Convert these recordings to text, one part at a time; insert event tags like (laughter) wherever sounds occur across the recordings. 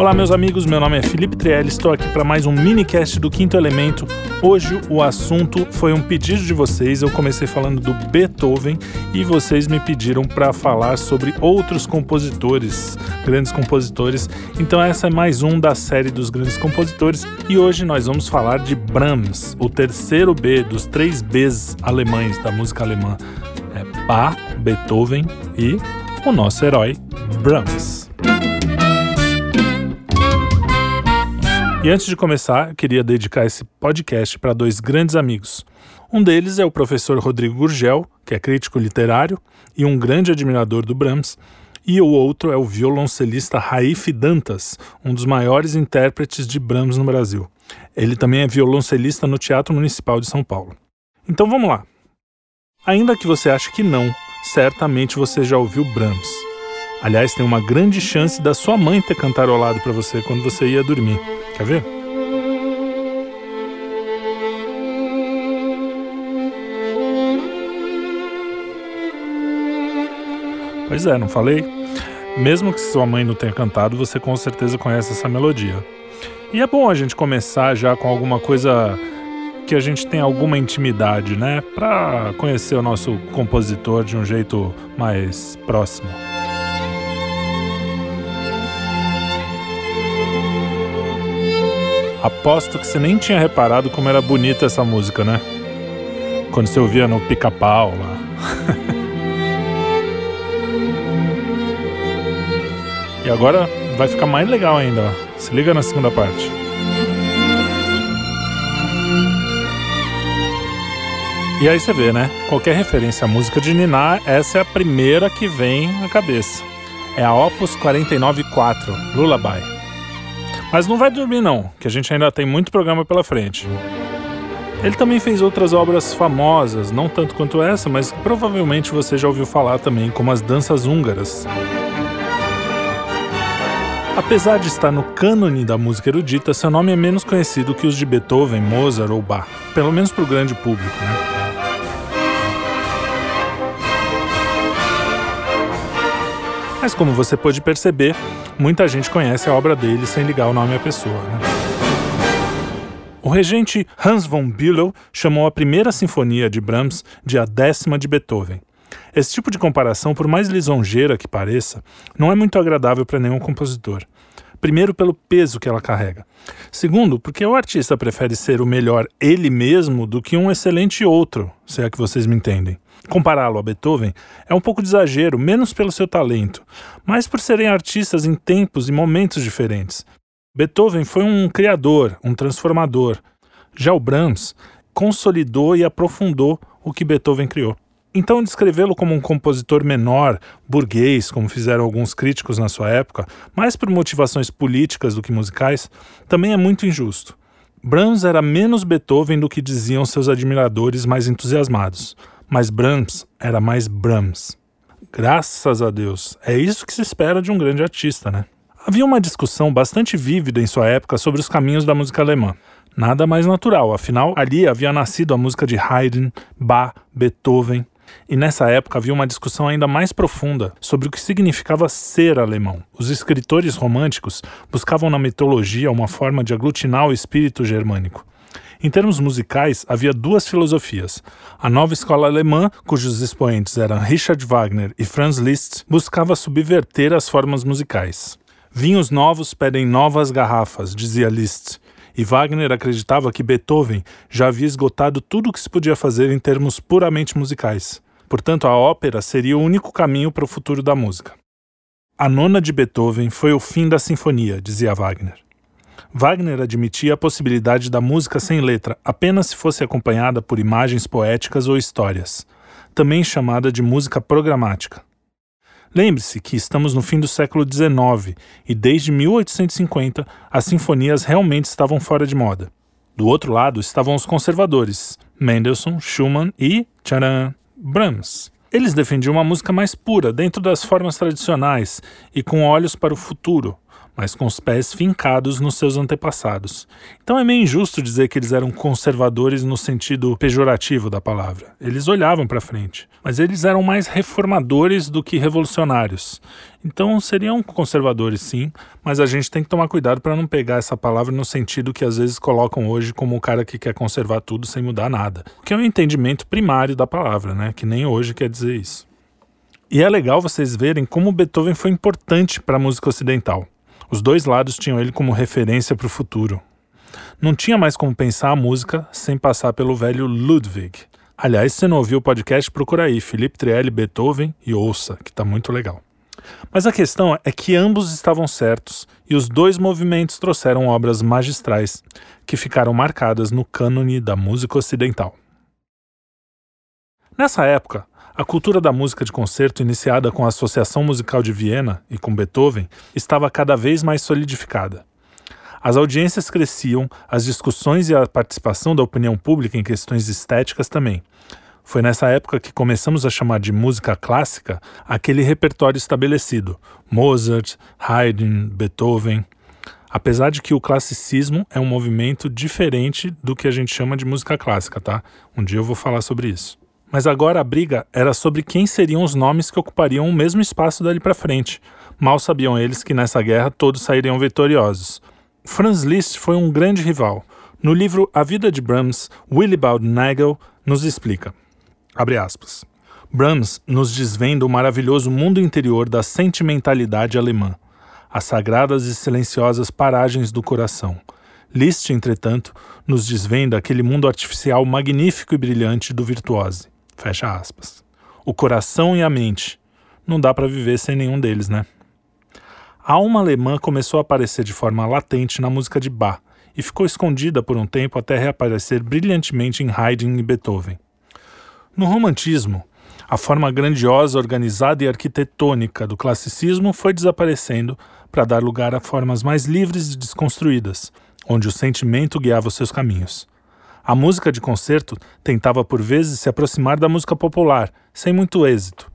Olá, meus amigos. Meu nome é Felipe Trielli. Estou aqui para mais um minicast do Quinto Elemento. Hoje o assunto foi um pedido de vocês. Eu comecei falando do Beethoven e vocês me pediram para falar sobre outros compositores, grandes compositores. Então essa é mais um da série dos grandes compositores e hoje nós vamos falar de Brahms, o terceiro B dos três Bs alemães da música alemã. É Bach, Beethoven e o nosso herói Brahms. E antes de começar, queria dedicar esse podcast para dois grandes amigos. Um deles é o professor Rodrigo Gurgel, que é crítico literário e um grande admirador do Brahms, e o outro é o violoncelista Raif Dantas, um dos maiores intérpretes de Brahms no Brasil. Ele também é violoncelista no Teatro Municipal de São Paulo. Então vamos lá. Ainda que você ache que não, certamente você já ouviu Brahms. Aliás, tem uma grande chance da sua mãe ter cantarolado para você quando você ia dormir. Quer ver? Pois é, não falei? Mesmo que sua mãe não tenha cantado, você com certeza conhece essa melodia. E é bom a gente começar já com alguma coisa que a gente tem alguma intimidade, né? Para conhecer o nosso compositor de um jeito mais próximo. Aposto que você nem tinha reparado como era bonita essa música, né? Quando você ouvia no pica-pau lá. (laughs) e agora vai ficar mais legal ainda, ó. Se liga na segunda parte. E aí você vê, né? Qualquer referência à música de Ninar, essa é a primeira que vem à cabeça. É a Opus 494, Lullaby. Mas não vai dormir não, que a gente ainda tem muito programa pela frente. Ele também fez outras obras famosas, não tanto quanto essa, mas provavelmente você já ouviu falar também, como as danças húngaras. Apesar de estar no cânone da música erudita, seu nome é menos conhecido que os de Beethoven, Mozart ou Bach, pelo menos para o grande público. Né? Mas como você pode perceber, muita gente conhece a obra dele sem ligar o nome à pessoa. Né? O regente Hans von Bülow chamou a primeira sinfonia de Brahms de a décima de Beethoven. Esse tipo de comparação, por mais lisonjeira que pareça, não é muito agradável para nenhum compositor. Primeiro, pelo peso que ela carrega. Segundo, porque o artista prefere ser o melhor ele mesmo do que um excelente outro, se é que vocês me entendem. Compará-lo a Beethoven é um pouco de exagero, menos pelo seu talento, mas por serem artistas em tempos e momentos diferentes. Beethoven foi um criador, um transformador. Já o Brahms consolidou e aprofundou o que Beethoven criou. Então, descrevê-lo como um compositor menor, burguês, como fizeram alguns críticos na sua época, mais por motivações políticas do que musicais, também é muito injusto. Brahms era menos Beethoven do que diziam seus admiradores mais entusiasmados mas Brahms era mais Brahms. Graças a Deus, é isso que se espera de um grande artista, né? Havia uma discussão bastante vívida em sua época sobre os caminhos da música alemã. Nada mais natural, afinal, ali havia nascido a música de Haydn, Bach, Beethoven. E nessa época havia uma discussão ainda mais profunda sobre o que significava ser alemão. Os escritores românticos buscavam na mitologia uma forma de aglutinar o espírito germânico. Em termos musicais, havia duas filosofias. A nova escola alemã, cujos expoentes eram Richard Wagner e Franz Liszt, buscava subverter as formas musicais. Vinhos novos pedem novas garrafas, dizia Liszt, e Wagner acreditava que Beethoven já havia esgotado tudo o que se podia fazer em termos puramente musicais. Portanto, a ópera seria o único caminho para o futuro da música. A nona de Beethoven foi o fim da sinfonia, dizia Wagner. Wagner admitia a possibilidade da música sem letra apenas se fosse acompanhada por imagens poéticas ou histórias, também chamada de música programática. Lembre-se que estamos no fim do século XIX e desde 1850 as sinfonias realmente estavam fora de moda. Do outro lado estavam os conservadores, Mendelssohn, Schumann e, tcharam, Brahms. Eles defendiam uma música mais pura, dentro das formas tradicionais e com olhos para o futuro, mas com os pés fincados nos seus antepassados. Então é meio injusto dizer que eles eram conservadores no sentido pejorativo da palavra. Eles olhavam para frente, mas eles eram mais reformadores do que revolucionários. Então seriam conservadores sim, mas a gente tem que tomar cuidado para não pegar essa palavra no sentido que às vezes colocam hoje como o cara que quer conservar tudo sem mudar nada, que é o um entendimento primário da palavra, né? Que nem hoje quer dizer isso. E é legal vocês verem como Beethoven foi importante para a música ocidental. Os dois lados tinham ele como referência para o futuro. Não tinha mais como pensar a música sem passar pelo velho Ludwig. Aliás, se não ouviu o podcast, procura aí, Felipe Trielli, Beethoven e ouça, que está muito legal. Mas a questão é que ambos estavam certos e os dois movimentos trouxeram obras magistrais que ficaram marcadas no cânone da música ocidental. Nessa época, a cultura da música de concerto, iniciada com a Associação Musical de Viena e com Beethoven, estava cada vez mais solidificada. As audiências cresciam, as discussões e a participação da opinião pública em questões estéticas também. Foi nessa época que começamos a chamar de música clássica aquele repertório estabelecido: Mozart, Haydn, Beethoven. Apesar de que o classicismo é um movimento diferente do que a gente chama de música clássica, tá? Um dia eu vou falar sobre isso. Mas agora a briga era sobre quem seriam os nomes que ocupariam o mesmo espaço dali para frente. Mal sabiam eles que nessa guerra todos sairiam vitoriosos. Franz Liszt foi um grande rival. No livro A Vida de Brahms, Willibald Nagel nos explica. Brahms nos desvenda o maravilhoso mundo interior da sentimentalidade alemã, as sagradas e silenciosas paragens do coração. Liszt, entretanto, nos desvenda aquele mundo artificial magnífico e brilhante do virtuose. Fecha aspas. O coração e a mente. Não dá para viver sem nenhum deles, né? A alma alemã começou a aparecer de forma latente na música de Bach e ficou escondida por um tempo até reaparecer brilhantemente em Haydn e Beethoven. No romantismo, a forma grandiosa, organizada e arquitetônica do classicismo foi desaparecendo para dar lugar a formas mais livres e desconstruídas, onde o sentimento guiava os seus caminhos. A música de concerto tentava por vezes se aproximar da música popular, sem muito êxito.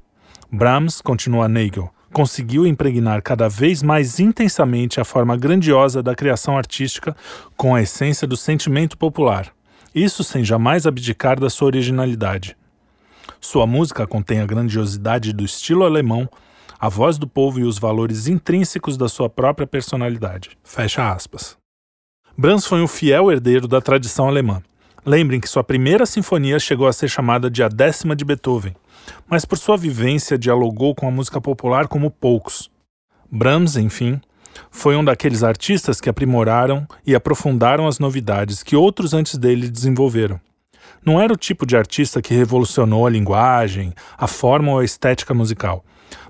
Brahms, continua Nagel, conseguiu impregnar cada vez mais intensamente a forma grandiosa da criação artística com a essência do sentimento popular, isso sem jamais abdicar da sua originalidade. Sua música contém a grandiosidade do estilo alemão, a voz do povo e os valores intrínsecos da sua própria personalidade. Fecha aspas. Brahms foi um fiel herdeiro da tradição alemã. Lembrem que sua primeira sinfonia chegou a ser chamada de a décima de Beethoven, mas por sua vivência dialogou com a música popular como poucos. Brahms, enfim, foi um daqueles artistas que aprimoraram e aprofundaram as novidades que outros antes dele desenvolveram. Não era o tipo de artista que revolucionou a linguagem, a forma ou a estética musical,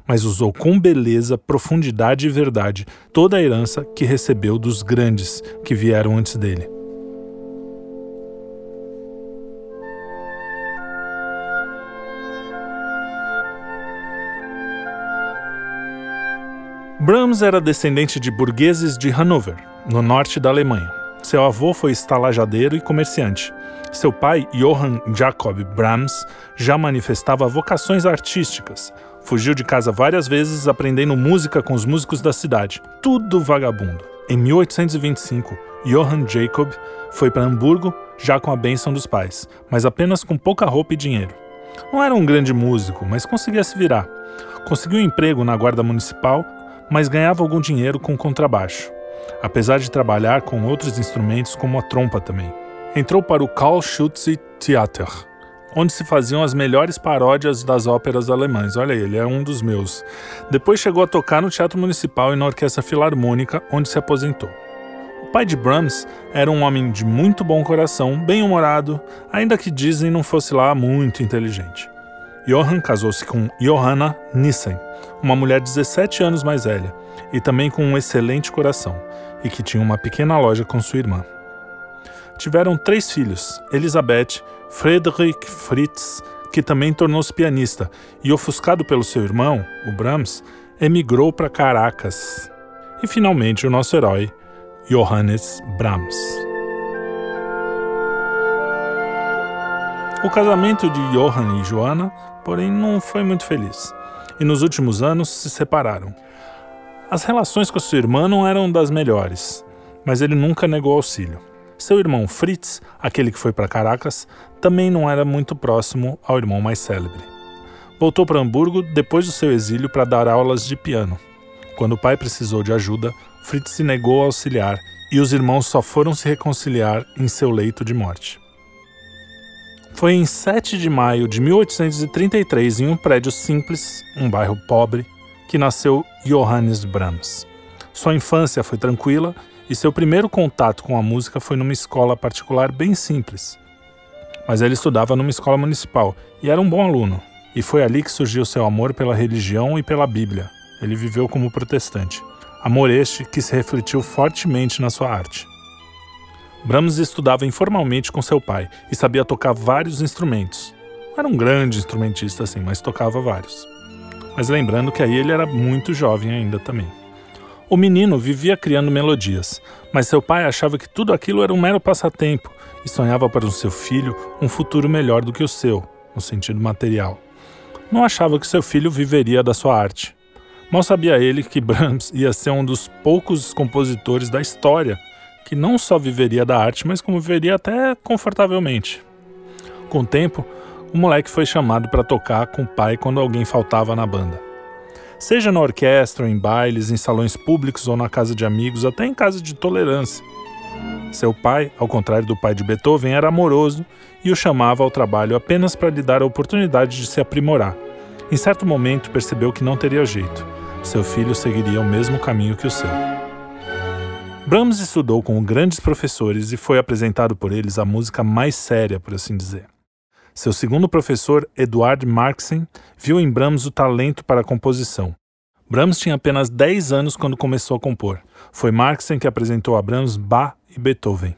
mas usou com beleza, profundidade e verdade toda a herança que recebeu dos grandes que vieram antes dele. Brahms era descendente de burgueses de Hannover, no norte da Alemanha. Seu avô foi estalajadeiro e comerciante. Seu pai, Johann Jacob Brahms, já manifestava vocações artísticas. Fugiu de casa várias vezes aprendendo música com os músicos da cidade. Tudo vagabundo. Em 1825, Johann Jacob foi para Hamburgo já com a bênção dos pais, mas apenas com pouca roupa e dinheiro. Não era um grande músico, mas conseguia se virar. Conseguiu um emprego na guarda municipal mas ganhava algum dinheiro com contrabaixo, apesar de trabalhar com outros instrumentos como a trompa também. Entrou para o Karl Schütze Theater, onde se faziam as melhores paródias das óperas alemãs. Olha, ele é um dos meus. Depois chegou a tocar no Teatro Municipal e na Orquestra Filarmônica, onde se aposentou. O pai de Brahms era um homem de muito bom coração, bem-humorado, ainda que dizem não fosse lá muito inteligente. Johann casou-se com Johanna Nissen, uma mulher 17 anos mais velha e também com um excelente coração, e que tinha uma pequena loja com sua irmã. Tiveram três filhos: Elizabeth, Friedrich Fritz, que também tornou-se pianista, e ofuscado pelo seu irmão, o Brahms, emigrou para Caracas. E finalmente o nosso herói, Johannes Brahms. O casamento de Johann e Johanna, porém, não foi muito feliz e nos últimos anos se separaram. As relações com a sua irmã não eram das melhores, mas ele nunca negou auxílio. Seu irmão Fritz, aquele que foi para Caracas, também não era muito próximo ao irmão mais célebre. Voltou para Hamburgo depois do seu exílio para dar aulas de piano. Quando o pai precisou de ajuda, Fritz se negou a auxiliar e os irmãos só foram se reconciliar em seu leito de morte. Foi em 7 de maio de 1833, em um prédio simples, um bairro pobre, que nasceu Johannes Brahms. Sua infância foi tranquila e seu primeiro contato com a música foi numa escola particular bem simples. Mas ele estudava numa escola municipal e era um bom aluno, e foi ali que surgiu seu amor pela religião e pela Bíblia. Ele viveu como protestante. Amor este que se refletiu fortemente na sua arte. Brahms estudava informalmente com seu pai e sabia tocar vários instrumentos. Era um grande instrumentista, assim, mas tocava vários. Mas lembrando que aí ele era muito jovem ainda também. O menino vivia criando melodias, mas seu pai achava que tudo aquilo era um mero passatempo e sonhava para o seu filho um futuro melhor do que o seu, no sentido material. Não achava que seu filho viveria da sua arte. Mal sabia ele que Brahms ia ser um dos poucos compositores da história que não só viveria da arte, mas como viveria até confortavelmente. Com o tempo, o moleque foi chamado para tocar com o pai quando alguém faltava na banda. Seja na orquestra, em bailes, em salões públicos ou na casa de amigos, até em casa de tolerância. Seu pai, ao contrário do pai de Beethoven, era amoroso e o chamava ao trabalho apenas para lhe dar a oportunidade de se aprimorar. Em certo momento, percebeu que não teria jeito. Seu filho seguiria o mesmo caminho que o seu. Brahms estudou com grandes professores e foi apresentado por eles a música mais séria, por assim dizer. Seu segundo professor, Eduard Marxen, viu em Brahms o talento para a composição. Brahms tinha apenas 10 anos quando começou a compor. Foi Marxen que apresentou a Brahms Bach e Beethoven.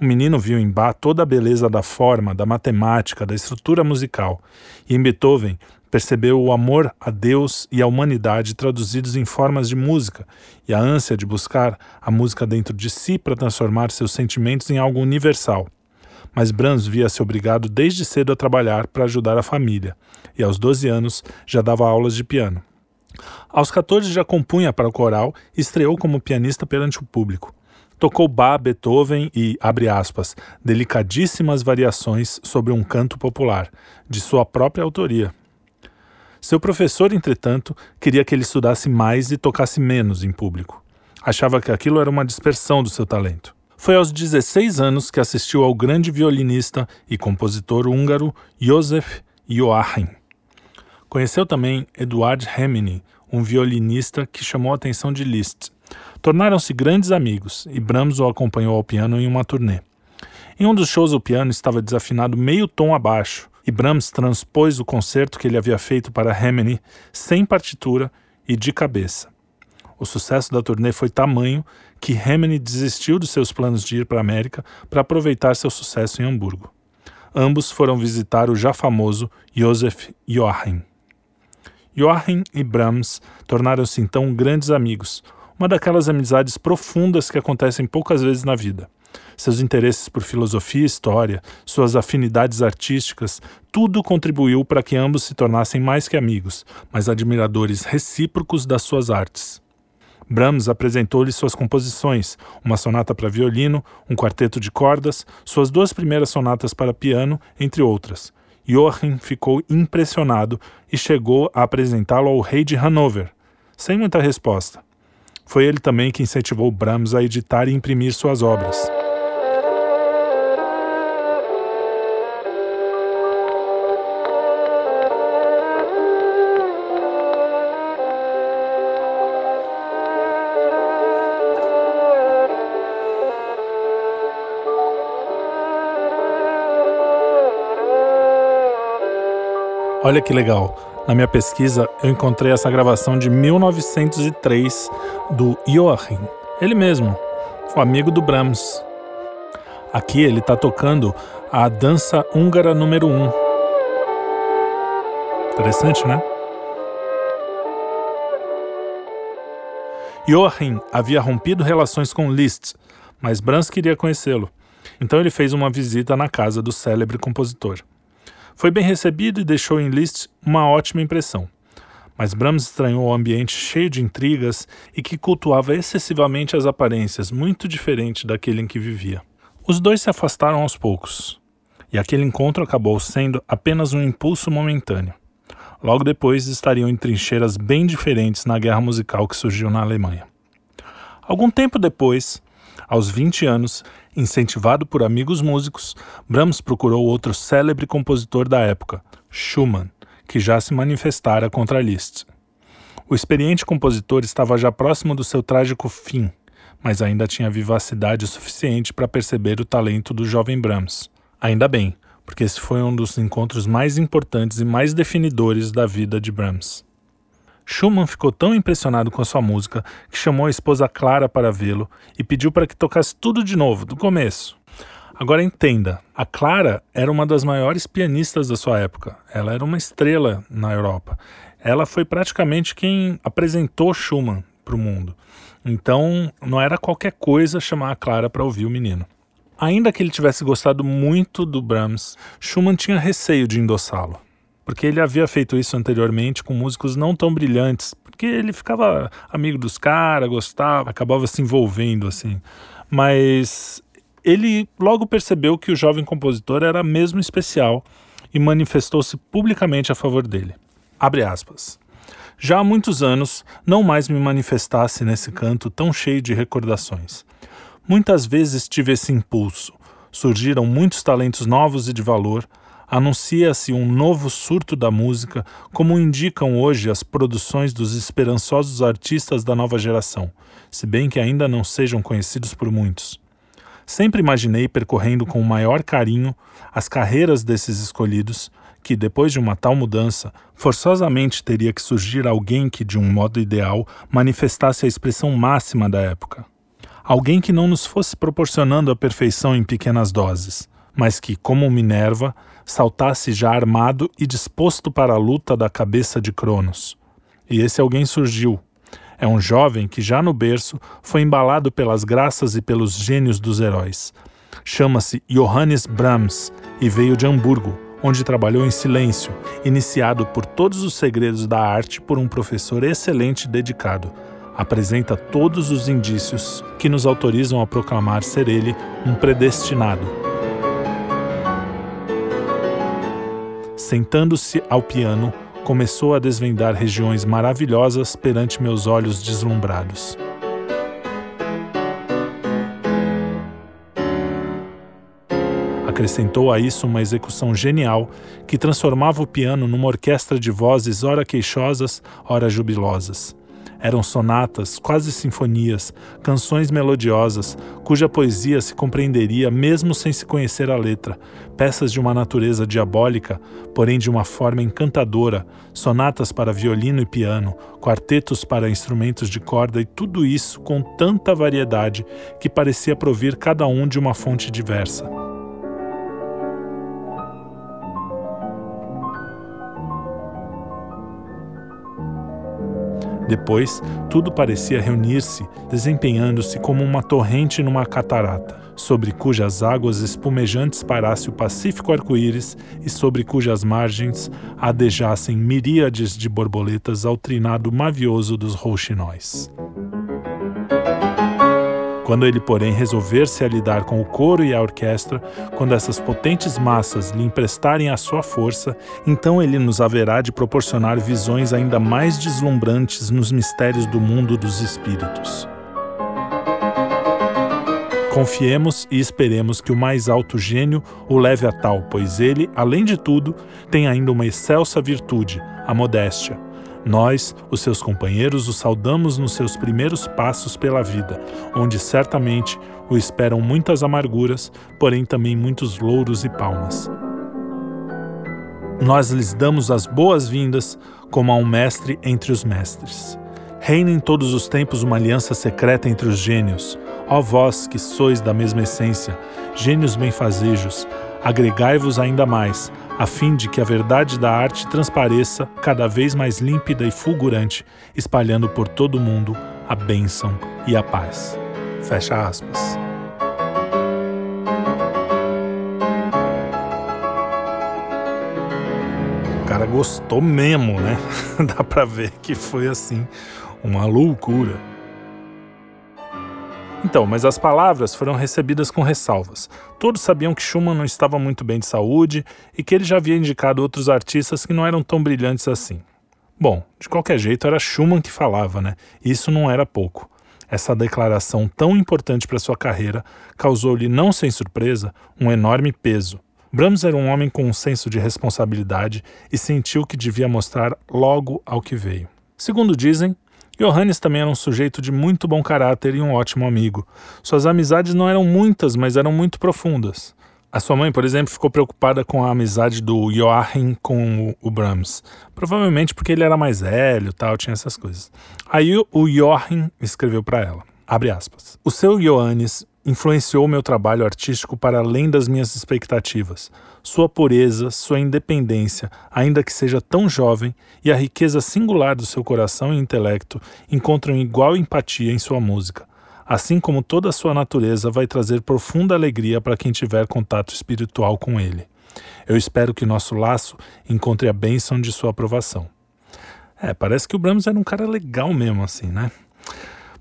O menino viu em Bach toda a beleza da forma, da matemática, da estrutura musical, e em Beethoven percebeu o amor a Deus e à humanidade traduzidos em formas de música e a ânsia de buscar a música dentro de si para transformar seus sentimentos em algo universal. Mas Brahms via-se obrigado desde cedo a trabalhar para ajudar a família, e aos 12 anos já dava aulas de piano. Aos 14 já compunha para o coral e estreou como pianista perante o público. Tocou Bach, Beethoven e, abre aspas, delicadíssimas variações sobre um canto popular, de sua própria autoria, seu professor, entretanto, queria que ele estudasse mais e tocasse menos em público. Achava que aquilo era uma dispersão do seu talento. Foi aos 16 anos que assistiu ao grande violinista e compositor húngaro József Joachim. Conheceu também Eduard Hemini, um violinista que chamou a atenção de Liszt. Tornaram-se grandes amigos e Brahms o acompanhou ao piano em uma turnê. Em um dos shows, o piano estava desafinado meio tom abaixo e Brahms transpôs o concerto que ele havia feito para Hemeny sem partitura e de cabeça. O sucesso da turnê foi tamanho que Hemeny desistiu dos seus planos de ir para a América para aproveitar seu sucesso em Hamburgo. Ambos foram visitar o já famoso Josef Joachim. Joachim e Brahms tornaram-se então grandes amigos, uma daquelas amizades profundas que acontecem poucas vezes na vida seus interesses por filosofia e história, suas afinidades artísticas, tudo contribuiu para que ambos se tornassem mais que amigos, mas admiradores recíprocos das suas artes. Brahms apresentou-lhe suas composições, uma sonata para violino, um quarteto de cordas, suas duas primeiras sonatas para piano, entre outras. Joachim ficou impressionado e chegou a apresentá-lo ao rei de Hanover, sem muita resposta. Foi ele também que incentivou Brahms a editar e imprimir suas obras. Olha que legal. Na minha pesquisa, eu encontrei essa gravação de 1903 do Joachim, ele mesmo, o amigo do Brahms. Aqui ele está tocando a dança húngara número 1. Um. Interessante, né? Joachim havia rompido relações com Liszt, mas Brahms queria conhecê-lo. Então ele fez uma visita na casa do célebre compositor. Foi bem recebido e deixou em Liszt uma ótima impressão. Mas Brahms estranhou o ambiente cheio de intrigas e que cultuava excessivamente as aparências, muito diferente daquele em que vivia. Os dois se afastaram aos poucos, e aquele encontro acabou sendo apenas um impulso momentâneo. Logo depois estariam em trincheiras bem diferentes na guerra musical que surgiu na Alemanha. Algum tempo depois, aos 20 anos, incentivado por amigos músicos, Brahms procurou outro célebre compositor da época, Schumann, que já se manifestara contra Liszt. O experiente compositor estava já próximo do seu trágico fim, mas ainda tinha vivacidade suficiente para perceber o talento do jovem Brahms. Ainda bem, porque esse foi um dos encontros mais importantes e mais definidores da vida de Brahms. Schumann ficou tão impressionado com a sua música que chamou a esposa Clara para vê-lo e pediu para que tocasse tudo de novo, do começo. Agora entenda, a Clara era uma das maiores pianistas da sua época. Ela era uma estrela na Europa ela foi praticamente quem apresentou Schumann para o mundo. Então, não era qualquer coisa chamar a Clara para ouvir o menino. Ainda que ele tivesse gostado muito do Brahms, Schumann tinha receio de endossá-lo, porque ele havia feito isso anteriormente com músicos não tão brilhantes, porque ele ficava amigo dos caras, gostava, acabava se envolvendo assim. Mas ele logo percebeu que o jovem compositor era mesmo especial e manifestou-se publicamente a favor dele. Abre aspas. Já há muitos anos não mais me manifestasse nesse canto tão cheio de recordações. Muitas vezes tive esse impulso. Surgiram muitos talentos novos e de valor. Anuncia-se um novo surto da música, como indicam hoje as produções dos esperançosos artistas da nova geração, se bem que ainda não sejam conhecidos por muitos. Sempre imaginei percorrendo com o maior carinho as carreiras desses escolhidos, que, depois de uma tal mudança, forçosamente teria que surgir alguém que, de um modo ideal, manifestasse a expressão máxima da época. Alguém que não nos fosse proporcionando a perfeição em pequenas doses, mas que, como Minerva, saltasse já armado e disposto para a luta da cabeça de Cronos. E esse alguém surgiu. É um jovem que, já no berço, foi embalado pelas graças e pelos gênios dos heróis. Chama-se Johannes Brahms e veio de Hamburgo, onde trabalhou em silêncio, iniciado por todos os segredos da arte por um professor excelente e dedicado. Apresenta todos os indícios que nos autorizam a proclamar ser ele um predestinado. Sentando-se ao piano, começou a desvendar regiões maravilhosas perante meus olhos deslumbrados. Acrescentou a isso uma execução genial que transformava o piano numa orquestra de vozes ora queixosas, ora jubilosas. Eram sonatas, quase sinfonias, canções melodiosas, cuja poesia se compreenderia mesmo sem se conhecer a letra, peças de uma natureza diabólica, porém de uma forma encantadora, sonatas para violino e piano, quartetos para instrumentos de corda e tudo isso com tanta variedade que parecia provir cada um de uma fonte diversa. Depois, tudo parecia reunir-se, desempenhando-se como uma torrente numa catarata, sobre cujas águas espumejantes parasse o pacífico arco-íris e sobre cujas margens adejassem miríades de borboletas ao trinado mavioso dos rouxinóis. Quando ele, porém, resolver-se a lidar com o coro e a orquestra, quando essas potentes massas lhe emprestarem a sua força, então ele nos haverá de proporcionar visões ainda mais deslumbrantes nos mistérios do mundo dos espíritos. Confiemos e esperemos que o mais alto gênio o leve a tal, pois ele, além de tudo, tem ainda uma excelsa virtude, a modéstia nós, os seus companheiros, o saudamos nos seus primeiros passos pela vida, onde certamente o esperam muitas amarguras, porém também muitos louros e palmas. Nós lhes damos as boas-vindas como a um mestre entre os mestres. Reina em todos os tempos uma aliança secreta entre os gênios. Ó vós que sois da mesma essência, gênios benfazejos, agregai-vos ainda mais, a fim de que a verdade da arte transpareça cada vez mais límpida e fulgurante, espalhando por todo o mundo a bênção e a paz. Fecha aspas. O cara gostou mesmo, né? (laughs) Dá pra ver que foi assim, uma loucura. Então, mas as palavras foram recebidas com ressalvas. Todos sabiam que Schumann não estava muito bem de saúde e que ele já havia indicado outros artistas que não eram tão brilhantes assim. Bom, de qualquer jeito era Schumann que falava, né? E isso não era pouco. Essa declaração tão importante para sua carreira causou-lhe, não sem surpresa, um enorme peso. Brahms era um homem com um senso de responsabilidade e sentiu que devia mostrar logo ao que veio. Segundo dizem, Johannes também era um sujeito de muito bom caráter e um ótimo amigo. Suas amizades não eram muitas, mas eram muito profundas. A sua mãe, por exemplo, ficou preocupada com a amizade do Joachim com o Brahms. Provavelmente porque ele era mais velho, tal, tinha essas coisas. Aí o Joachim escreveu para ela, abre aspas, O seu Johannes influenciou meu trabalho artístico para além das minhas expectativas. Sua pureza, sua independência, ainda que seja tão jovem, e a riqueza singular do seu coração e intelecto encontram igual empatia em sua música. Assim como toda a sua natureza vai trazer profunda alegria para quem tiver contato espiritual com ele. Eu espero que nosso laço encontre a bênção de sua aprovação. É, parece que o Brahms era um cara legal mesmo, assim, né?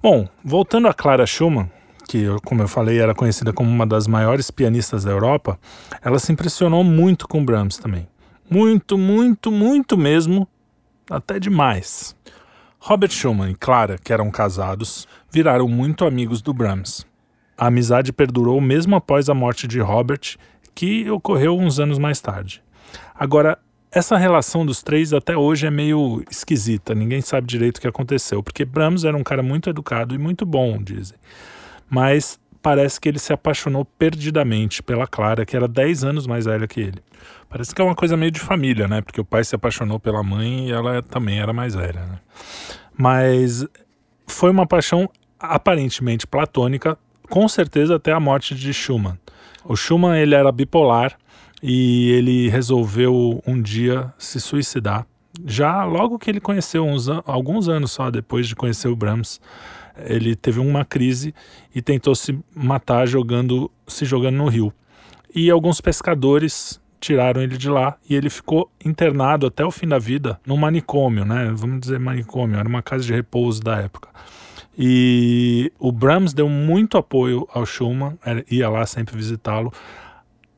Bom, voltando a Clara Schumann, que, como eu falei, era conhecida como uma das maiores pianistas da Europa, ela se impressionou muito com Brahms também. Muito, muito, muito mesmo, até demais. Robert Schumann e Clara, que eram casados, viraram muito amigos do Brahms. A amizade perdurou mesmo após a morte de Robert, que ocorreu uns anos mais tarde. Agora, essa relação dos três até hoje é meio esquisita, ninguém sabe direito o que aconteceu, porque Brahms era um cara muito educado e muito bom, dizem mas parece que ele se apaixonou perdidamente pela Clara, que era 10 anos mais velha que ele. Parece que é uma coisa meio de família, né? Porque o pai se apaixonou pela mãe e ela também era mais velha, né? Mas foi uma paixão aparentemente platônica, com certeza até a morte de Schumann. O Schumann ele era bipolar e ele resolveu um dia se suicidar. Já logo que ele conheceu, uns, alguns anos só depois de conhecer o Brahms, ele teve uma crise e tentou se matar jogando, se jogando no rio. E alguns pescadores tiraram ele de lá e ele ficou internado até o fim da vida num manicômio, né? Vamos dizer manicômio, era uma casa de repouso da época. E o Brahms deu muito apoio ao Schumann, ia lá sempre visitá-lo.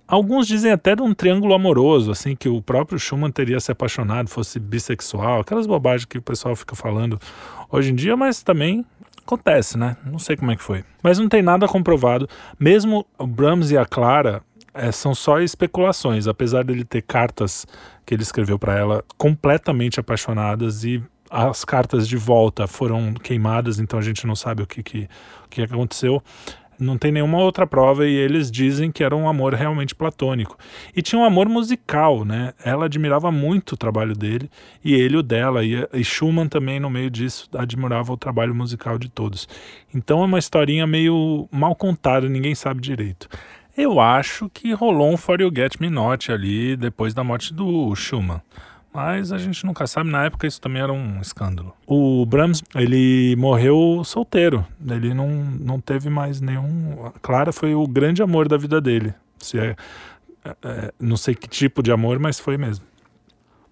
Alguns dizem até de um triângulo amoroso, assim, que o próprio Schumann teria se apaixonado, fosse bissexual, aquelas bobagens que o pessoal fica falando hoje em dia, mas também Acontece, né? Não sei como é que foi. Mas não tem nada comprovado. Mesmo o Brahms e a Clara é, são só especulações, apesar dele ter cartas que ele escreveu para ela completamente apaixonadas e as cartas de volta foram queimadas, então a gente não sabe o que, que, que aconteceu não tem nenhuma outra prova e eles dizem que era um amor realmente platônico. E tinha um amor musical, né? Ela admirava muito o trabalho dele e ele o dela. E, e Schumann também, no meio disso, admirava o trabalho musical de todos. Então é uma historinha meio mal contada, ninguém sabe direito. Eu acho que rolou um For You Get Me Not ali depois da morte do Schumann. Mas a gente nunca sabe, na época isso também era um escândalo. O Brahms, ele morreu solteiro, ele não, não teve mais nenhum... Clara foi o grande amor da vida dele. Se é, é, não sei que tipo de amor, mas foi mesmo.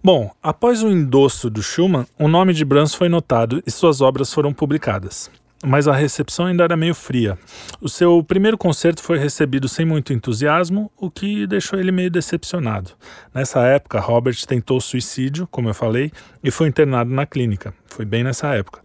Bom, após o endosso do Schumann, o nome de Brahms foi notado e suas obras foram publicadas mas a recepção ainda era meio fria. O seu primeiro concerto foi recebido sem muito entusiasmo, o que deixou ele meio decepcionado. Nessa época, Robert tentou suicídio, como eu falei, e foi internado na clínica. Foi bem nessa época.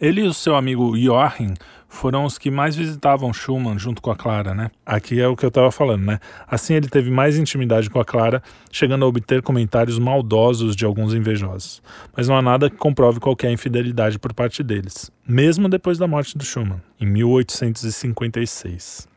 Ele e o seu amigo Joachim foram os que mais visitavam Schumann junto com a Clara, né? Aqui é o que eu estava falando, né? Assim ele teve mais intimidade com a Clara, chegando a obter comentários maldosos de alguns invejosos. Mas não há nada que comprove qualquer infidelidade por parte deles, mesmo depois da morte do Schumann, em 1856.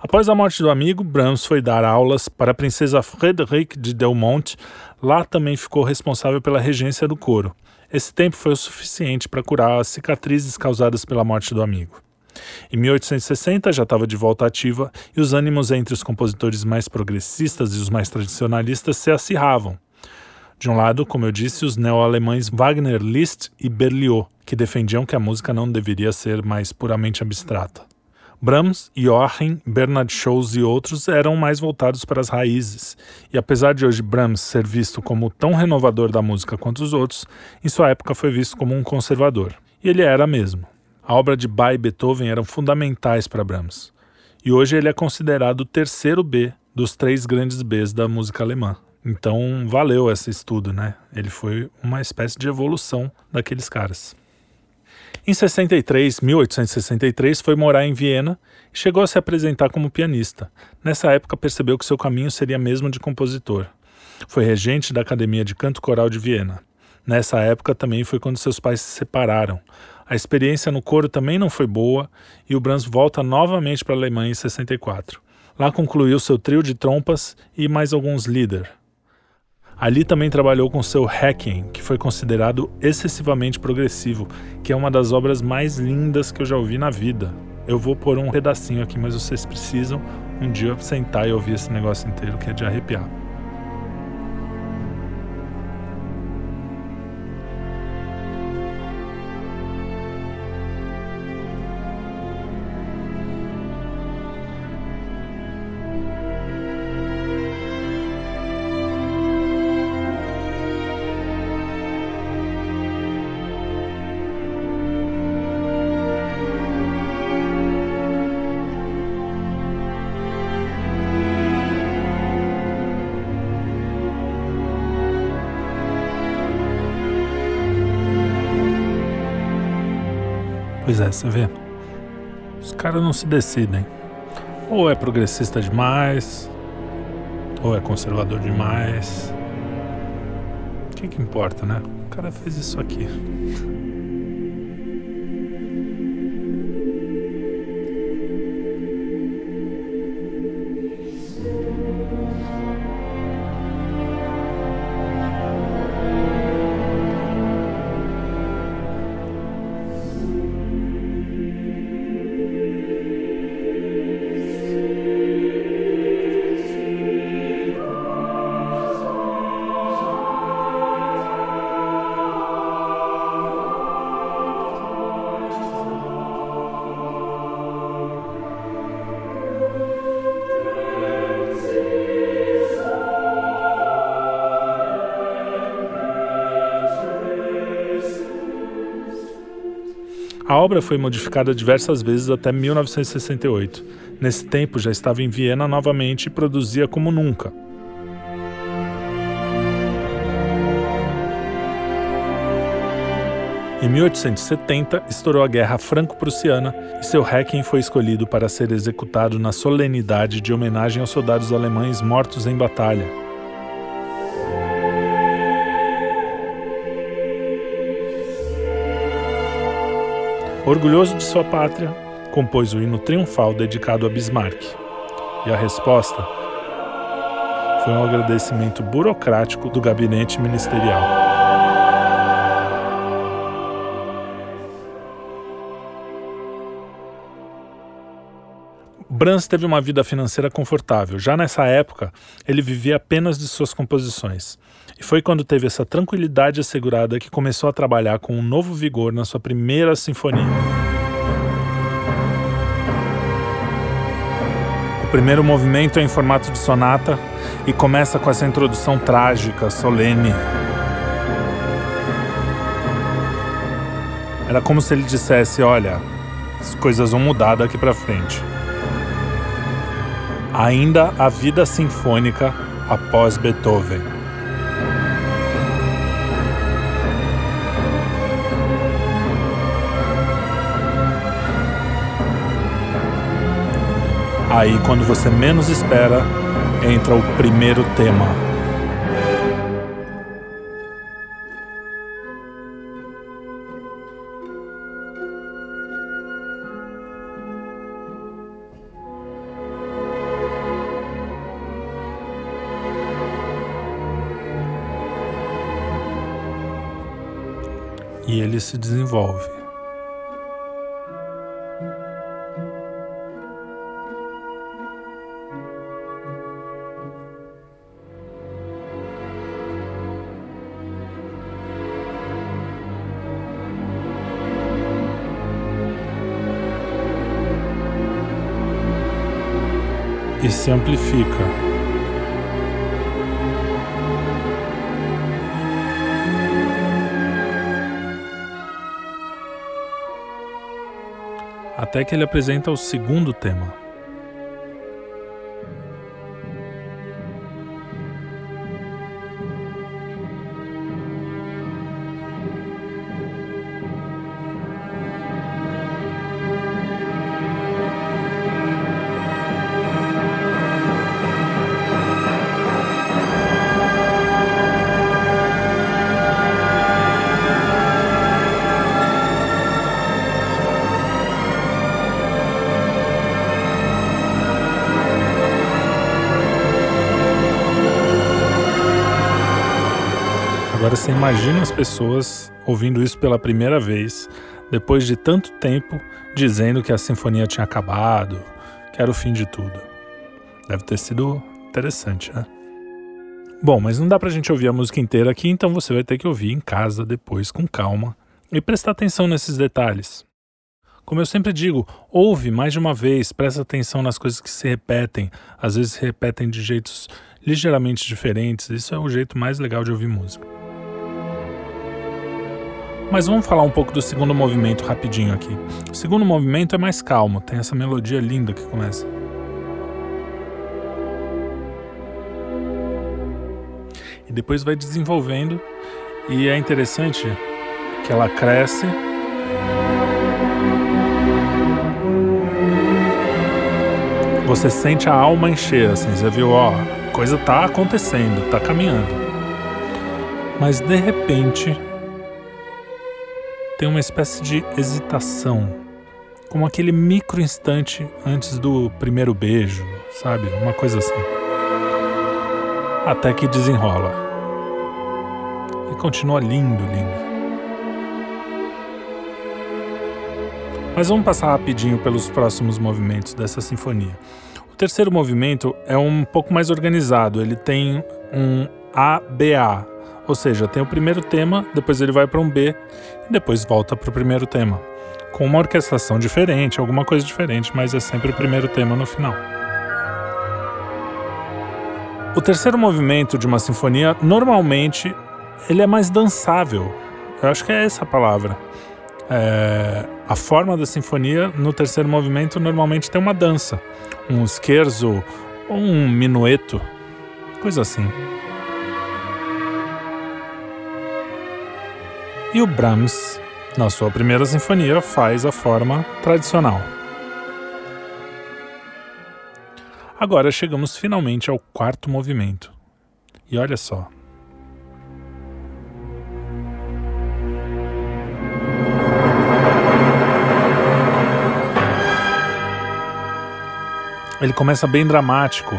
Após a morte do amigo, Brahms foi dar aulas para a princesa Frédéric de Delmonte. Lá também ficou responsável pela regência do coro. Esse tempo foi o suficiente para curar as cicatrizes causadas pela morte do amigo. Em 1860 já estava de volta ativa e os ânimos entre os compositores mais progressistas e os mais tradicionalistas se acirravam. De um lado, como eu disse, os neo-alemães Wagner, Liszt e Berlioz, que defendiam que a música não deveria ser mais puramente abstrata. Brahms, Joachim, Bernard Scholz e outros eram mais voltados para as raízes, e apesar de hoje Brahms ser visto como tão renovador da música quanto os outros, em sua época foi visto como um conservador. E ele era mesmo. A obra de Bach e Beethoven eram fundamentais para Brahms. E hoje ele é considerado o terceiro B dos três grandes Bs da música alemã. Então valeu esse estudo, né? Ele foi uma espécie de evolução daqueles caras. Em 63, 1863, foi morar em Viena e chegou a se apresentar como pianista. Nessa época percebeu que seu caminho seria mesmo de compositor. Foi regente da Academia de Canto Coral de Viena. Nessa época também foi quando seus pais se separaram. A experiência no coro também não foi boa e o Brahms volta novamente para a Alemanha em 64. Lá concluiu seu trio de trompas e mais alguns líder. Ali também trabalhou com seu Hacking, que foi considerado excessivamente progressivo, que é uma das obras mais lindas que eu já ouvi na vida. Eu vou pôr um pedacinho aqui, mas vocês precisam um dia sentar e ouvir esse negócio inteiro, que é de arrepiar. Pois é, você vê. Os caras não se decidem. Ou é progressista demais, ou é conservador demais. O que, que importa, né? O cara fez isso aqui. A obra foi modificada diversas vezes até 1968. Nesse tempo já estava em Viena novamente e produzia como nunca. Em 1870, estourou a Guerra Franco-Prussiana e seu Requiem foi escolhido para ser executado na solenidade de homenagem aos soldados alemães mortos em batalha. Orgulhoso de sua pátria, compôs o hino triunfal dedicado a Bismarck. E a resposta foi um agradecimento burocrático do gabinete ministerial. Brahms teve uma vida financeira confortável. Já nessa época, ele vivia apenas de suas composições. E foi quando teve essa tranquilidade assegurada que começou a trabalhar com um novo vigor na sua primeira sinfonia. O primeiro movimento é em formato de sonata e começa com essa introdução trágica, solene. Era como se ele dissesse: Olha, as coisas vão mudar daqui para frente. Ainda a vida sinfônica após Beethoven. Aí, quando você menos espera, entra o primeiro tema. Ele se desenvolve. e se amplifica. Até que ele apresenta o segundo tema. Você imagina as pessoas ouvindo isso pela primeira vez, depois de tanto tempo, dizendo que a sinfonia tinha acabado, que era o fim de tudo. Deve ter sido interessante, né? Bom, mas não dá pra gente ouvir a música inteira aqui, então você vai ter que ouvir em casa depois com calma e prestar atenção nesses detalhes. Como eu sempre digo, ouve mais de uma vez, presta atenção nas coisas que se repetem, às vezes se repetem de jeitos ligeiramente diferentes. Isso é o jeito mais legal de ouvir música. Mas vamos falar um pouco do segundo movimento rapidinho aqui. O segundo movimento é mais calmo, tem essa melodia linda que começa. E depois vai desenvolvendo, e é interessante que ela cresce. Você sente a alma encher, assim, você viu, ó, coisa tá acontecendo, tá caminhando. Mas de repente tem uma espécie de hesitação, como aquele micro instante antes do primeiro beijo, sabe? Uma coisa assim. Até que desenrola. E continua lindo, lindo. Mas vamos passar rapidinho pelos próximos movimentos dessa sinfonia. O terceiro movimento é um pouco mais organizado, ele tem um ABA, ou seja, tem o primeiro tema, depois ele vai para um B e depois volta para o primeiro tema. Com uma orquestração diferente, alguma coisa diferente, mas é sempre o primeiro tema no final. O terceiro movimento de uma sinfonia, normalmente, ele é mais dançável. Eu acho que é essa a palavra. É, a forma da sinfonia no terceiro movimento normalmente tem uma dança, um scherzo ou um minueto, coisa assim. E o Brahms, na sua primeira sinfonia, faz a forma tradicional. Agora chegamos finalmente ao quarto movimento. E olha só. Ele começa bem dramático,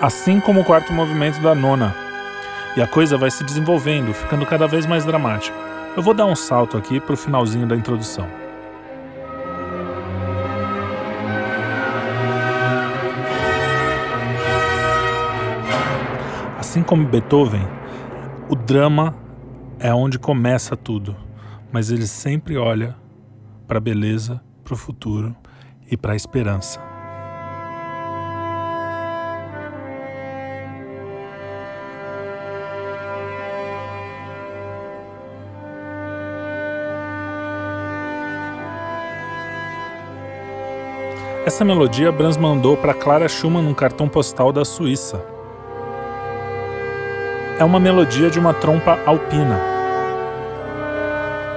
assim como o quarto movimento da nona. E a coisa vai se desenvolvendo, ficando cada vez mais dramática. Eu vou dar um salto aqui para o finalzinho da introdução. Assim como Beethoven, o drama é onde começa tudo, mas ele sempre olha para a beleza, para o futuro e para a esperança. Essa melodia Brahms mandou para Clara Schumann num cartão postal da Suíça. É uma melodia de uma trompa alpina.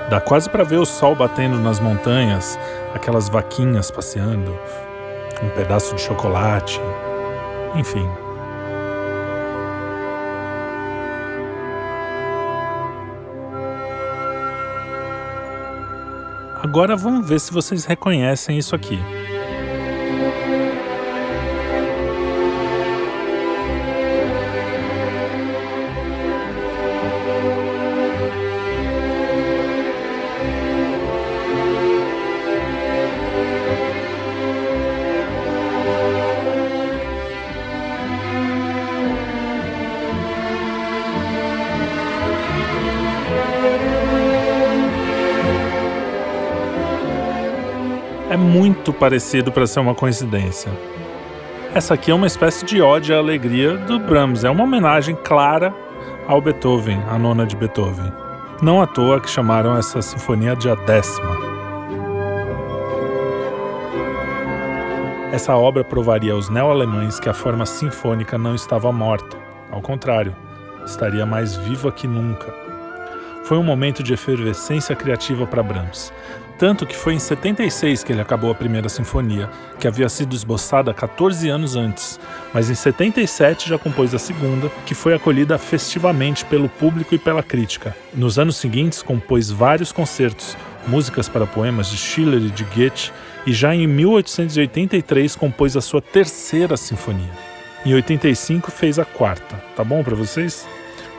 Dá quase para ver o sol batendo nas montanhas, aquelas vaquinhas passeando, um pedaço de chocolate, enfim. Agora vamos ver se vocês reconhecem isso aqui. Muito parecido para ser uma coincidência. Essa aqui é uma espécie de ode à alegria do Brahms, é uma homenagem clara ao Beethoven, a nona de Beethoven. Não à toa que chamaram essa sinfonia de a décima. essa obra provaria aos neo-alemães que a forma sinfônica não estava morta. Ao contrário, estaria mais viva que nunca. Foi um momento de efervescência criativa para Brahms. Tanto que foi em 76 que ele acabou a primeira sinfonia, que havia sido esboçada 14 anos antes, mas em 77 já compôs a segunda, que foi acolhida festivamente pelo público e pela crítica. Nos anos seguintes, compôs vários concertos, músicas para poemas de Schiller e de Goethe, e já em 1883 compôs a sua terceira sinfonia. Em 85 fez a quarta. Tá bom para vocês?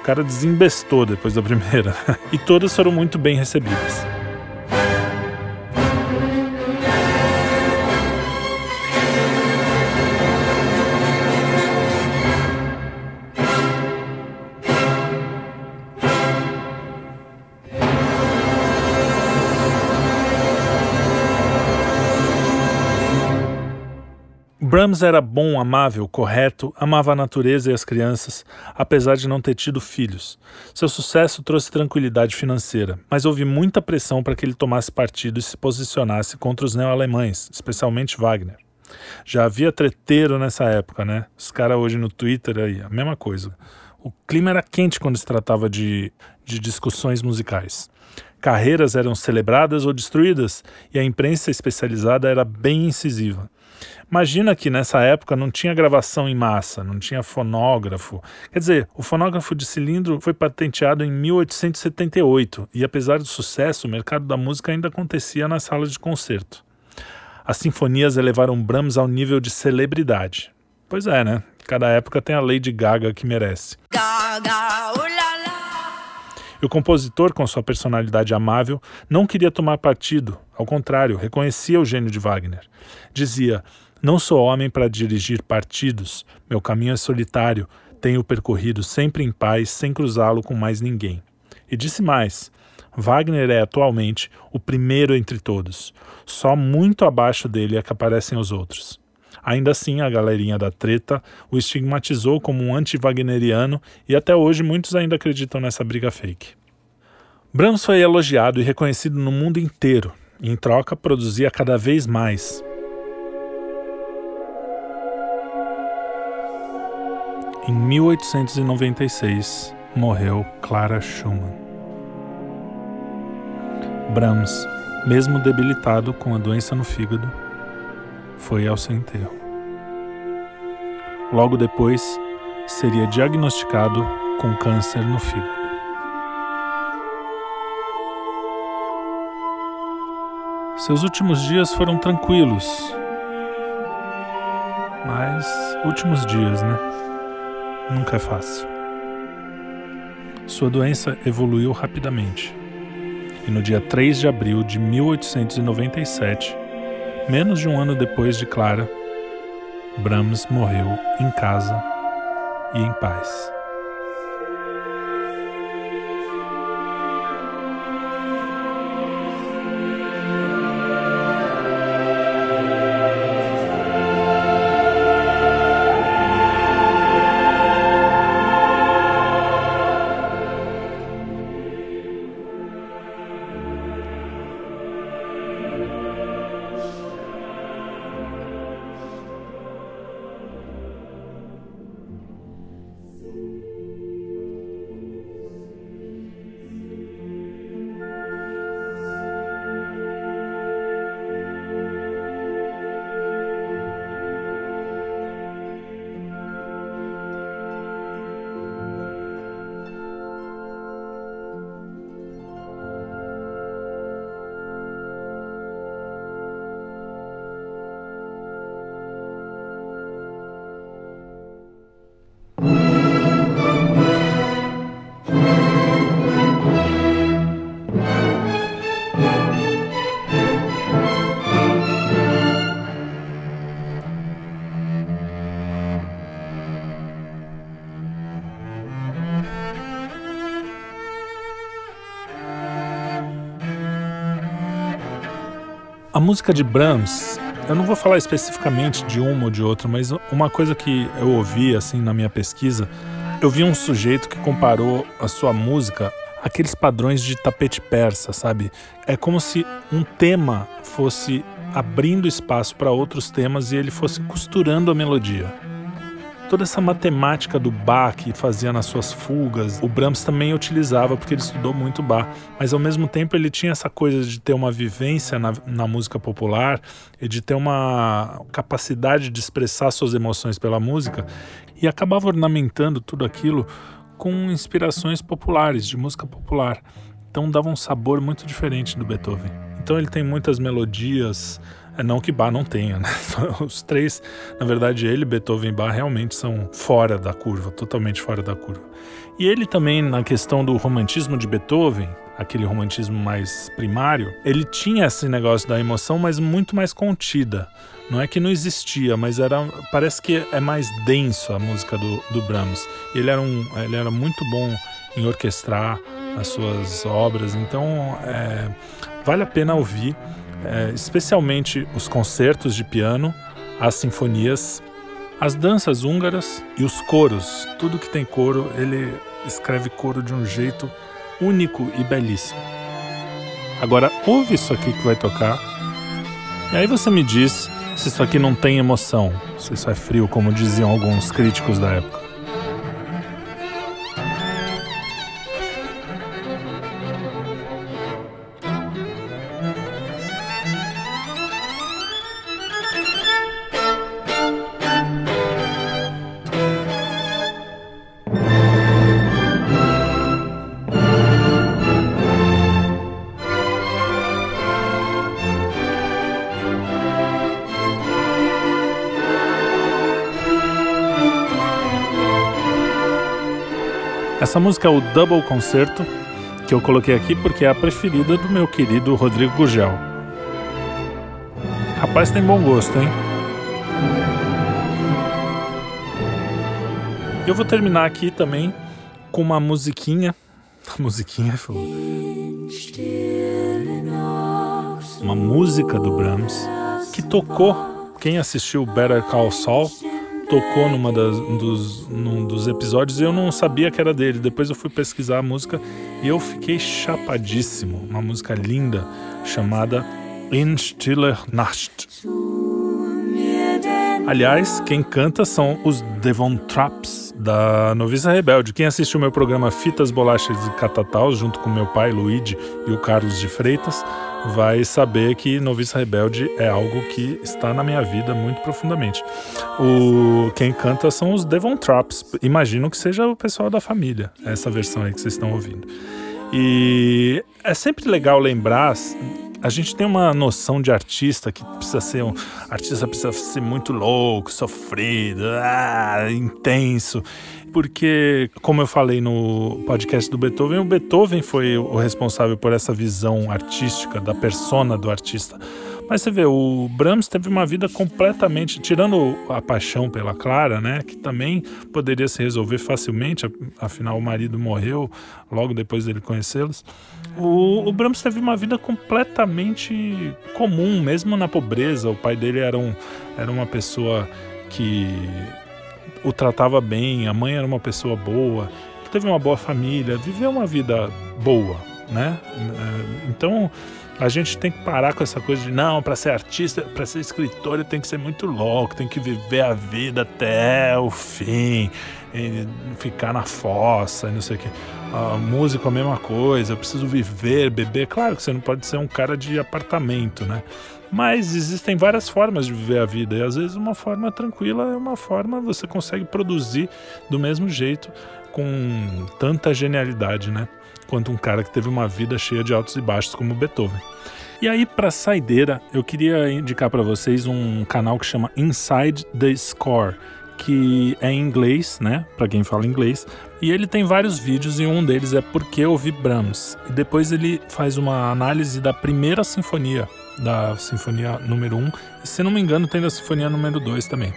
Cara desembestou depois da primeira. e todas foram muito bem recebidas. Brahms era bom, amável, correto, amava a natureza e as crianças, apesar de não ter tido filhos. Seu sucesso trouxe tranquilidade financeira, mas houve muita pressão para que ele tomasse partido e se posicionasse contra os neo-alemães, especialmente Wagner. Já havia treteiro nessa época, né? Os caras hoje no Twitter aí, a mesma coisa. O clima era quente quando se tratava de, de discussões musicais. Carreiras eram celebradas ou destruídas e a imprensa especializada era bem incisiva. Imagina que nessa época não tinha gravação em massa, não tinha fonógrafo. Quer dizer, o fonógrafo de cilindro foi patenteado em 1878 e, apesar do sucesso, o mercado da música ainda acontecia nas salas de concerto. As sinfonias elevaram Brahms ao nível de celebridade. Pois é, né? Cada época tem a Lady Gaga que merece. Gaga, e o compositor, com sua personalidade amável, não queria tomar partido, ao contrário, reconhecia o gênio de Wagner. Dizia: Não sou homem para dirigir partidos, meu caminho é solitário, tenho percorrido sempre em paz, sem cruzá-lo com mais ninguém. E disse mais: Wagner é atualmente o primeiro entre todos. Só muito abaixo dele é que aparecem os outros. Ainda assim, a galerinha da treta o estigmatizou como um anti-wagneriano e até hoje muitos ainda acreditam nessa briga fake. Brahms foi elogiado e reconhecido no mundo inteiro, e em troca produzia cada vez mais. Em 1896 morreu Clara Schumann. Brahms, mesmo debilitado com a doença no fígado, foi ao seu enterro. Logo depois, seria diagnosticado com câncer no fígado. Seus últimos dias foram tranquilos, mas últimos dias, né? Nunca é fácil. Sua doença evoluiu rapidamente e no dia 3 de abril de 1897 Menos de um ano depois de Clara, Brahms morreu em casa e em paz. Música de Brahms, eu não vou falar especificamente de uma ou de outra, mas uma coisa que eu ouvi assim na minha pesquisa, eu vi um sujeito que comparou a sua música àqueles padrões de tapete persa, sabe? É como se um tema fosse abrindo espaço para outros temas e ele fosse costurando a melodia. Toda essa matemática do Bach que fazia nas suas fugas, o Brahms também utilizava porque ele estudou muito Bach, mas ao mesmo tempo ele tinha essa coisa de ter uma vivência na, na música popular e de ter uma capacidade de expressar suas emoções pela música e acabava ornamentando tudo aquilo com inspirações populares, de música popular. Então dava um sabor muito diferente do Beethoven. Então ele tem muitas melodias, não que Bach não tenha, né? (laughs) Os três, na verdade, ele, Beethoven e Bach realmente são fora da curva, totalmente fora da curva. E ele também, na questão do romantismo de Beethoven, aquele romantismo mais primário, ele tinha esse negócio da emoção, mas muito mais contida. Não é que não existia, mas era parece que é mais denso a música do, do Brahms. Ele era, um, ele era muito bom em orquestrar as suas obras, então é, vale a pena ouvir, é, especialmente os concertos de piano, as sinfonias, as danças húngaras e os coros. Tudo que tem coro, ele escreve coro de um jeito único e belíssimo. Agora ouve isso aqui que vai tocar, e aí você me diz se isso aqui não tem emoção, se isso é frio, como diziam alguns críticos da época. Essa música é o Double Concerto, que eu coloquei aqui porque é a preferida do meu querido Rodrigo Gugel. Rapaz, tem bom gosto, hein? Eu vou terminar aqui também com uma musiquinha. (laughs) Musiquinha foi. Uma música do Brahms que tocou. Quem assistiu Better Call Saul tocou numa das, dos, num dos episódios e eu não sabia que era dele. Depois eu fui pesquisar a música e eu fiquei chapadíssimo. Uma música linda chamada In Stiller Nacht. Aliás, quem canta são os Devon Traps, da Noviça Rebelde. Quem assistiu meu programa Fitas, Bolachas e Catatal, junto com meu pai, Luigi, e o Carlos de Freitas, vai saber que Noviça Rebelde é algo que está na minha vida muito profundamente. O quem canta são os Devon Traps. Imagino que seja o pessoal da família, essa versão aí que vocês estão ouvindo. E é sempre legal lembrar a gente tem uma noção de artista que precisa ser um artista precisa ser muito louco, sofrido, ah, intenso porque, como eu falei no podcast do Beethoven, o Beethoven foi o responsável por essa visão artística, da persona do artista. Mas você vê, o Brahms teve uma vida completamente, tirando a paixão pela Clara, né, que também poderia se resolver facilmente, afinal o marido morreu logo depois dele conhecê-los. O, o, Brahms teve uma vida completamente comum, mesmo na pobreza. O pai dele era, um, era uma pessoa que o tratava bem, a mãe era uma pessoa boa, teve uma boa família, viveu uma vida boa, né? É, então a gente tem que parar com essa coisa de não, para ser artista, para ser escritor, tenho que ser muito louco, tem que viver a vida até o fim, ficar na fossa, não sei o que. A música é a mesma coisa, eu preciso viver, beber. Claro que você não pode ser um cara de apartamento, né? Mas existem várias formas de viver a vida e às vezes uma forma tranquila é uma forma você consegue produzir do mesmo jeito com tanta genialidade, né? Quanto um cara que teve uma vida cheia de altos e baixos como Beethoven. E aí, para saideira, eu queria indicar para vocês um canal que chama Inside the Score, que é em inglês, né? Para quem fala inglês. E ele tem vários vídeos e um deles é Por que ouvir Brahms. E depois ele faz uma análise da primeira sinfonia da Sinfonia número 1, e se não me engano tem da Sinfonia número 2 também.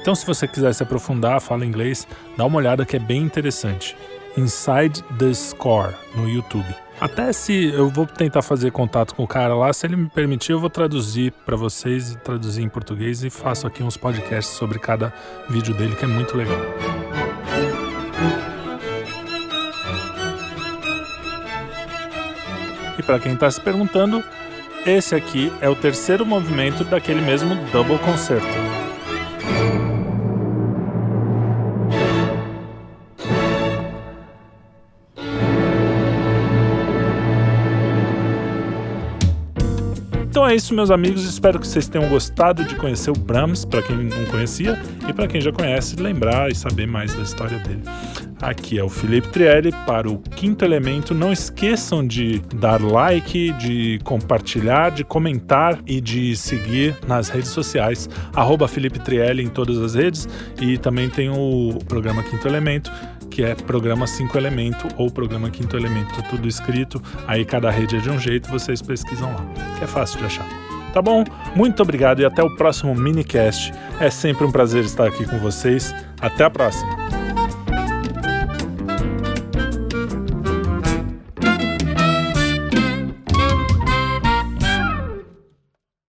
Então, se você quiser se aprofundar, fala inglês, dá uma olhada que é bem interessante. Inside the Score no YouTube. Até se eu vou tentar fazer contato com o cara lá, se ele me permitir, eu vou traduzir para vocês, traduzir em português e faço aqui uns podcasts sobre cada vídeo dele, que é muito legal. E para quem está se perguntando, esse aqui é o terceiro movimento daquele mesmo double concerto. Então é isso, meus amigos. Espero que vocês tenham gostado de conhecer o Brahms, para quem não conhecia, e para quem já conhece, lembrar e saber mais da história dele. Aqui é o Felipe Trielli para o Quinto Elemento. Não esqueçam de dar like, de compartilhar, de comentar e de seguir nas redes sociais. Arroba Felipe Trielli em todas as redes. E também tem o programa Quinto Elemento, que é programa Cinco Elemento ou programa Quinto Elemento, tudo escrito. Aí cada rede é de um jeito, vocês pesquisam lá, que é fácil de achar. Tá bom? Muito obrigado e até o próximo minicast. É sempre um prazer estar aqui com vocês. Até a próxima!